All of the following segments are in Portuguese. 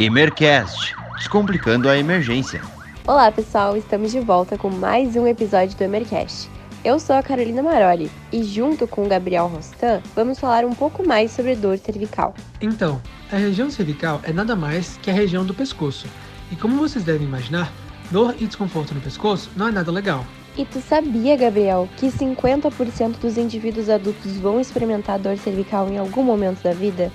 Emercast Descomplicando a Emergência. Olá, pessoal, estamos de volta com mais um episódio do Emercast. Eu sou a Carolina Maroli e, junto com o Gabriel Rostan, vamos falar um pouco mais sobre dor cervical. Então, a região cervical é nada mais que a região do pescoço. E como vocês devem imaginar, dor e desconforto no pescoço não é nada legal. E tu sabia, Gabriel, que 50% dos indivíduos adultos vão experimentar dor cervical em algum momento da vida?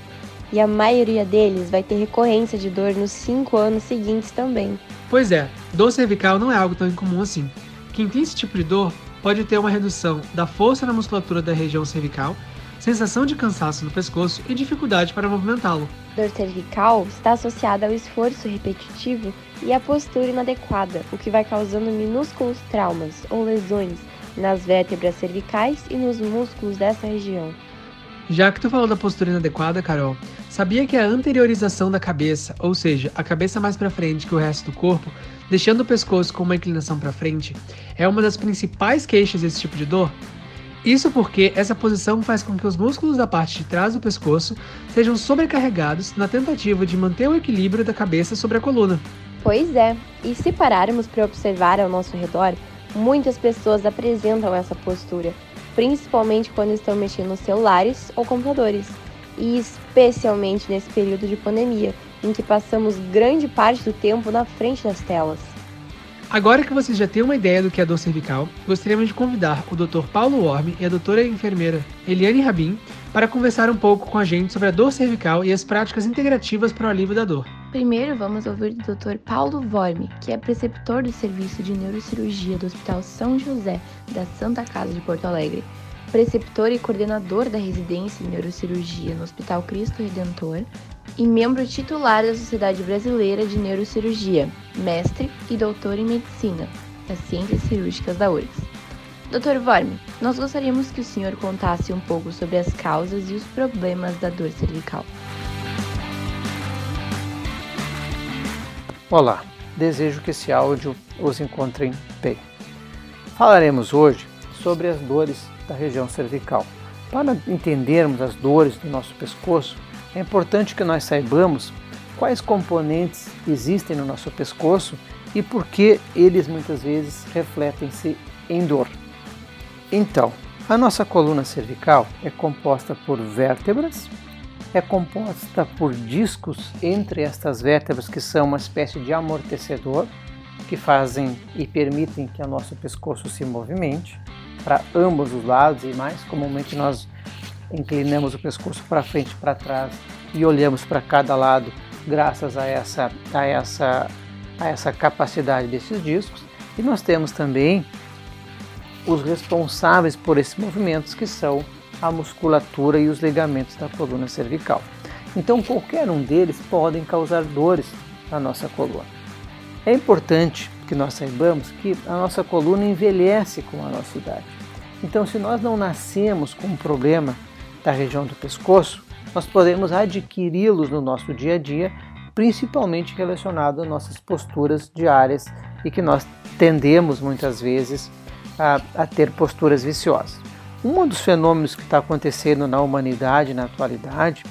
E a maioria deles vai ter recorrência de dor nos 5 anos seguintes também. Pois é, dor cervical não é algo tão incomum assim. Quem tem esse tipo de dor pode ter uma redução da força na musculatura da região cervical, sensação de cansaço no pescoço e dificuldade para movimentá-lo. Dor cervical está associada ao esforço repetitivo e à postura inadequada, o que vai causando minúsculos traumas ou lesões nas vértebras cervicais e nos músculos dessa região. Já que tu falou da postura inadequada, Carol, sabia que a anteriorização da cabeça, ou seja, a cabeça mais para frente que o resto do corpo, deixando o pescoço com uma inclinação para frente, é uma das principais queixas desse tipo de dor? Isso porque essa posição faz com que os músculos da parte de trás do pescoço sejam sobrecarregados na tentativa de manter o equilíbrio da cabeça sobre a coluna. Pois é, e se pararmos para observar ao nosso redor, muitas pessoas apresentam essa postura principalmente quando estão mexendo nos celulares ou computadores, e especialmente nesse período de pandemia, em que passamos grande parte do tempo na frente das telas. Agora que vocês já têm uma ideia do que é dor cervical, gostaríamos de convidar o Dr. Paulo Worm e a doutora enfermeira Eliane Rabin para conversar um pouco com a gente sobre a dor cervical e as práticas integrativas para o alívio da dor. Primeiro, vamos ouvir do Dr. Paulo Worm, que é preceptor do Serviço de Neurocirurgia do Hospital São José da Santa Casa de Porto Alegre, preceptor e coordenador da residência em neurocirurgia no Hospital Cristo Redentor e membro titular da Sociedade Brasileira de Neurocirurgia, mestre e doutor em medicina das Ciências Cirúrgicas da URGS. Dr. Worm, nós gostaríamos que o senhor contasse um pouco sobre as causas e os problemas da dor cervical. Olá, desejo que esse áudio os encontre bem. Falaremos hoje sobre as dores da região cervical. Para entendermos as dores do nosso pescoço, é importante que nós saibamos quais componentes existem no nosso pescoço e por que eles muitas vezes refletem-se em dor. Então, a nossa coluna cervical é composta por vértebras, é composta por discos entre estas vértebras que são uma espécie de amortecedor que fazem e permitem que o nosso pescoço se movimente para ambos os lados e mais comumente nós inclinamos o pescoço para frente e para trás e olhamos para cada lado graças a essa, a, essa, a essa capacidade desses discos. E nós temos também os responsáveis por esses movimentos, que são a musculatura e os ligamentos da coluna cervical. Então, qualquer um deles podem causar dores na nossa coluna. É importante que nós saibamos que a nossa coluna envelhece com a nossa idade. Então, se nós não nascemos com um problema da região do pescoço, nós podemos adquiri-los no nosso dia a dia, principalmente relacionado às nossas posturas diárias e que nós tendemos muitas vezes a, a ter posturas viciosas. Um dos fenômenos que está acontecendo na humanidade na atualidade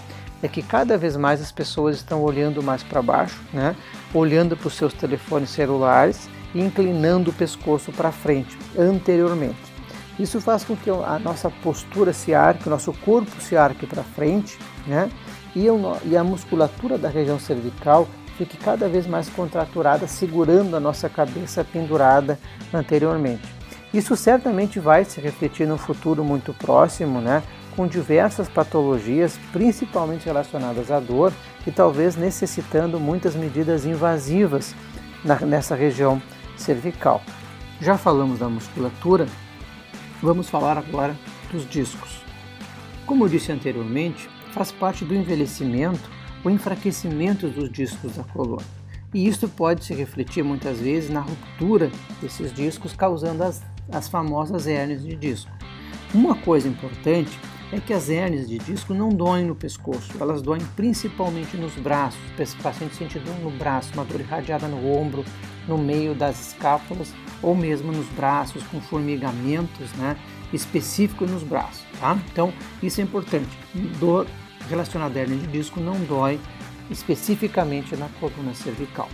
é que cada vez mais as pessoas estão olhando mais para baixo, né? olhando para os seus telefones celulares e inclinando o pescoço para frente, anteriormente. Isso faz com que a nossa postura se arque, o nosso corpo se arque para frente, né? E, e a musculatura da região cervical fique cada vez mais contraturada, segurando a nossa cabeça pendurada anteriormente. Isso certamente vai se refletir no futuro muito próximo, né? com diversas patologias, principalmente relacionadas à dor e talvez necessitando muitas medidas invasivas na, nessa região cervical. Já falamos da musculatura, Vamos falar agora dos discos. Como eu disse anteriormente, faz parte do envelhecimento o enfraquecimento dos discos da coluna. E isso pode se refletir muitas vezes na ruptura desses discos, causando as, as famosas hérnias de disco. Uma coisa importante é que as hérnias de disco não doem no pescoço, elas doem principalmente nos braços. O paciente sente dor no braço, uma dor irradiada no ombro, no meio das escápulas ou mesmo nos braços, com formigamentos né, específicos nos braços. Tá? Então, isso é importante. Dor relacionada à hernia de disco não dói especificamente na coluna cervical.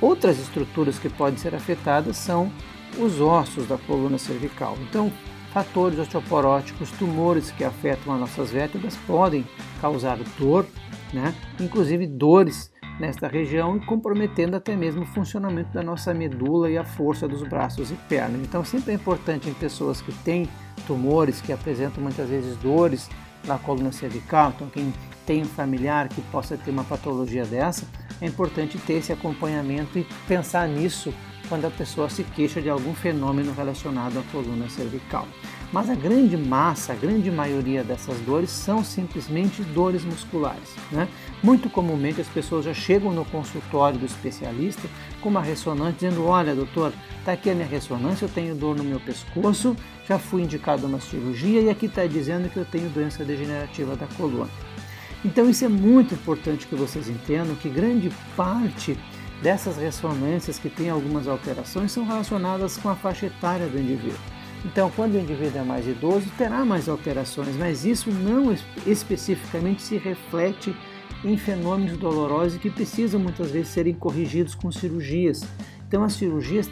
Outras estruturas que podem ser afetadas são os ossos da coluna cervical. Então, fatores osteoporóticos, tumores que afetam as nossas vértebras podem causar dor, né? inclusive dores nesta região, comprometendo até mesmo o funcionamento da nossa medula e a força dos braços e pernas. Então, sempre é importante em pessoas que têm tumores, que apresentam muitas vezes dores na coluna cervical, então quem tem um familiar que possa ter uma patologia dessa, é importante ter esse acompanhamento e pensar nisso quando a pessoa se queixa de algum fenômeno relacionado à coluna cervical. Mas a grande massa, a grande maioria dessas dores são simplesmente dores musculares. Né? Muito comumente as pessoas já chegam no consultório do especialista com uma ressonância dizendo: Olha, doutor, está aqui a minha ressonância, eu tenho dor no meu pescoço, já fui indicado uma cirurgia e aqui está dizendo que eu tenho doença degenerativa da coluna. Então, isso é muito importante que vocês entendam que grande parte dessas ressonâncias que têm algumas alterações são relacionadas com a faixa etária do indivíduo. Então, quando o indivíduo é mais idoso, terá mais alterações, mas isso não especificamente se reflete em fenômenos dolorosos que precisam muitas vezes serem corrigidos com cirurgias. Então, as cirurgias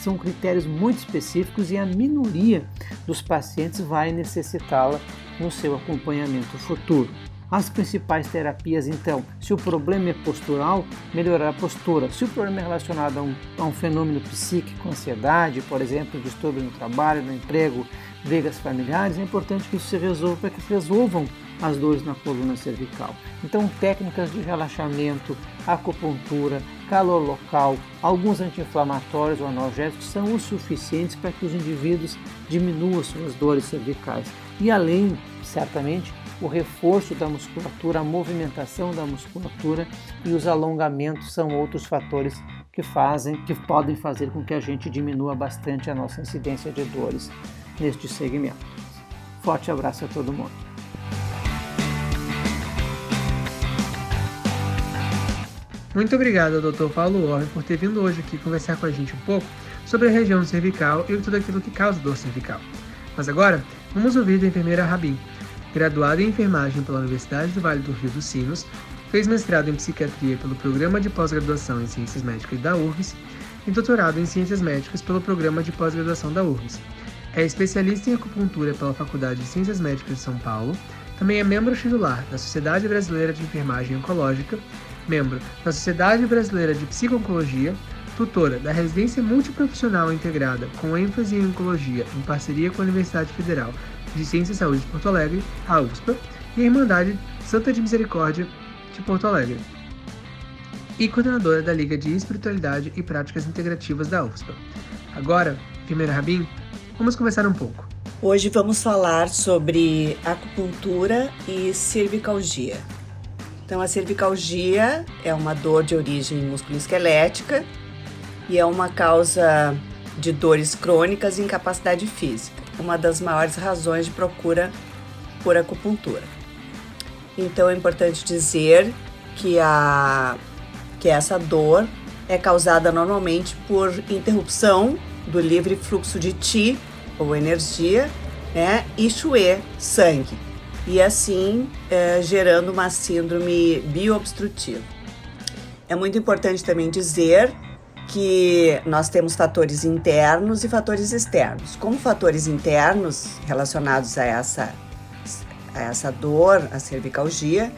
são critérios muito específicos e a minoria dos pacientes vai necessitá-la no seu acompanhamento futuro. As principais terapias, então, se o problema é postural, melhorar a postura. Se o problema é relacionado a um, a um fenômeno psíquico, ansiedade, por exemplo, distúrbio no trabalho, no emprego, brigas familiares, é importante que isso se resolva para que se resolvam as dores na coluna cervical. Então, técnicas de relaxamento, acupuntura, calor local, alguns anti-inflamatórios ou analgésicos são o suficientes para que os indivíduos diminuam suas dores cervicais. E além, certamente, o reforço da musculatura, a movimentação da musculatura e os alongamentos são outros fatores que fazem, que podem fazer com que a gente diminua bastante a nossa incidência de dores neste segmento. Forte abraço a todo mundo. Muito obrigado ao Dr. Paulo Orbe por ter vindo hoje aqui conversar com a gente um pouco sobre a região cervical e tudo aquilo que causa dor cervical. Mas agora, vamos ouvir da enfermeira Rabin, graduada em enfermagem pela Universidade do Vale do Rio dos Sinos, fez mestrado em psiquiatria pelo Programa de Pós-Graduação em Ciências Médicas da URGS e doutorado em Ciências Médicas pelo Programa de Pós-Graduação da URGS. É especialista em acupuntura pela Faculdade de Ciências Médicas de São Paulo, também é membro titular da Sociedade Brasileira de Enfermagem Oncológica, membro da Sociedade Brasileira de Psico-Oncologia, tutora da Residência Multiprofissional Integrada com ênfase em Oncologia em parceria com a Universidade Federal de Ciência e Saúde de Porto Alegre, a USPA, e a Irmandade Santa de Misericórdia de Porto Alegre, e coordenadora da Liga de Espiritualidade e Práticas Integrativas da USPA. Agora, primeiro Rabin, vamos conversar um pouco. Hoje vamos falar sobre acupuntura e cervicalgia. Então, a cervicalgia é uma dor de origem musculoesquelética e é uma causa de dores crônicas e incapacidade física uma das maiores razões de procura por acupuntura. Então é importante dizer que, a, que essa dor é causada normalmente por interrupção do livre fluxo de Qi, ou energia, né, e Shui, sangue, e assim é, gerando uma síndrome bioobstrutiva. É muito importante também dizer que nós temos fatores internos e fatores externos. Como fatores internos relacionados a essa, a essa dor, a cervicalgia,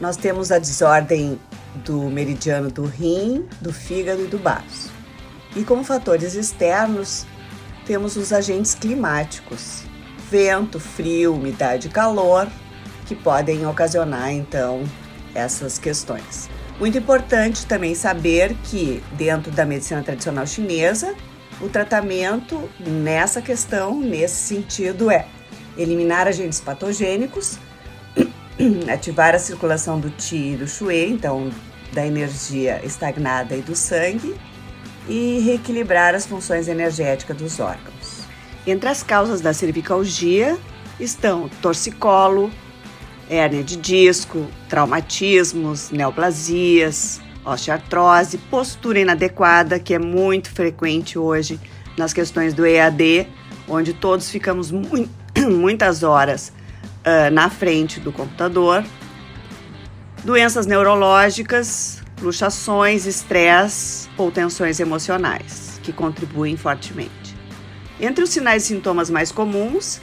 nós temos a desordem do meridiano do rim, do fígado e do baço. E como fatores externos, temos os agentes climáticos, vento, frio, umidade e calor, que podem ocasionar então essas questões. Muito importante também saber que, dentro da medicina tradicional chinesa, o tratamento nessa questão, nesse sentido, é eliminar agentes patogênicos, ativar a circulação do Qi e do Shui, então da energia estagnada e do sangue, e reequilibrar as funções energéticas dos órgãos. Entre as causas da cervicalgia estão torcicolo, hérnia de disco, traumatismos, neoplasias, osteoartrose, postura inadequada, que é muito frequente hoje nas questões do EAD, onde todos ficamos mu muitas horas uh, na frente do computador. doenças neurológicas, luxações, estresse ou tensões emocionais, que contribuem fortemente. Entre os sinais e sintomas mais comuns,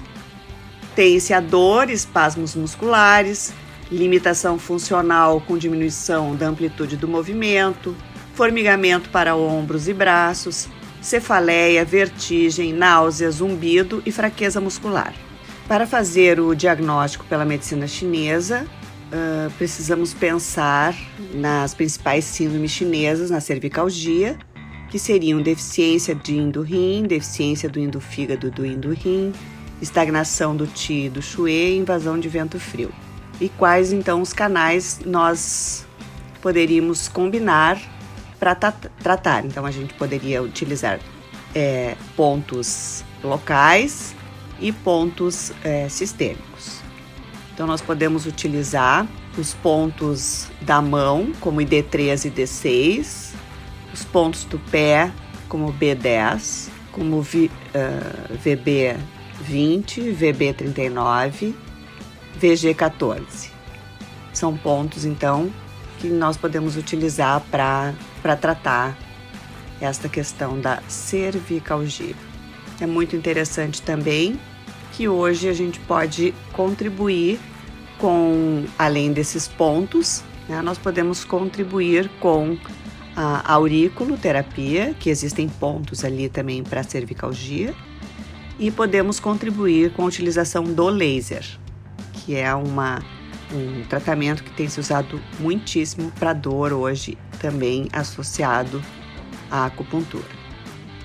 tem-se a dor, espasmos musculares, limitação funcional com diminuição da amplitude do movimento, formigamento para ombros e braços, cefaleia, vertigem, náusea, zumbido e fraqueza muscular. Para fazer o diagnóstico pela medicina chinesa, uh, precisamos pensar nas principais síndromes chinesas na cervicalgia, que seriam deficiência de indo-rim, deficiência do indo-fígado do indo-rim, estagnação do Ti do Xue e invasão de vento frio. E quais então os canais nós poderíamos combinar para tratar? Então a gente poderia utilizar é, pontos locais e pontos é, sistêmicos. Então nós podemos utilizar os pontos da mão, como ID3 e D6, os pontos do pé, como B10, como v, uh, VB 20, VB39, VG14. São pontos, então, que nós podemos utilizar para tratar esta questão da cervicalgia. É muito interessante também que hoje a gente pode contribuir com, além desses pontos, né, nós podemos contribuir com a auriculoterapia, que existem pontos ali também para cervicalgia, e podemos contribuir com a utilização do laser, que é uma, um tratamento que tem se usado muitíssimo para dor hoje, também associado à acupuntura.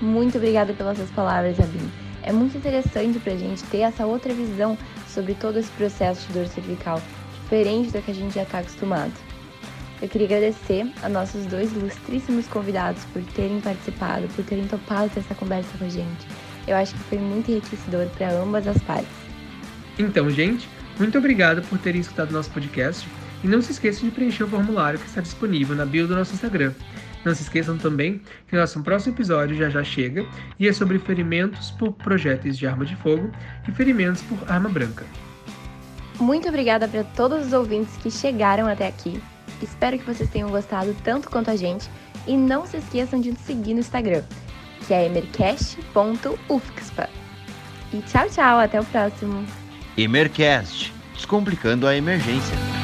Muito obrigada pelas suas palavras, Abin. É muito interessante para a gente ter essa outra visão sobre todo esse processo de dor cervical, diferente do que a gente já está acostumado. Eu queria agradecer a nossos dois ilustríssimos convidados por terem participado, por terem topado ter essa conversa com a gente. Eu acho que foi muito enriquecedor para ambas as partes. Então, gente, muito obrigado por terem escutado nosso podcast e não se esqueçam de preencher o formulário que está disponível na bio do nosso Instagram. Não se esqueçam também que nosso próximo episódio já já chega e é sobre ferimentos por projéteis de arma de fogo e ferimentos por arma branca. Muito obrigada para todos os ouvintes que chegaram até aqui. Espero que vocês tenham gostado tanto quanto a gente e não se esqueçam de nos seguir no Instagram que é emercast.ufcspa. E tchau, tchau, até o próximo. Emercast, descomplicando a emergência.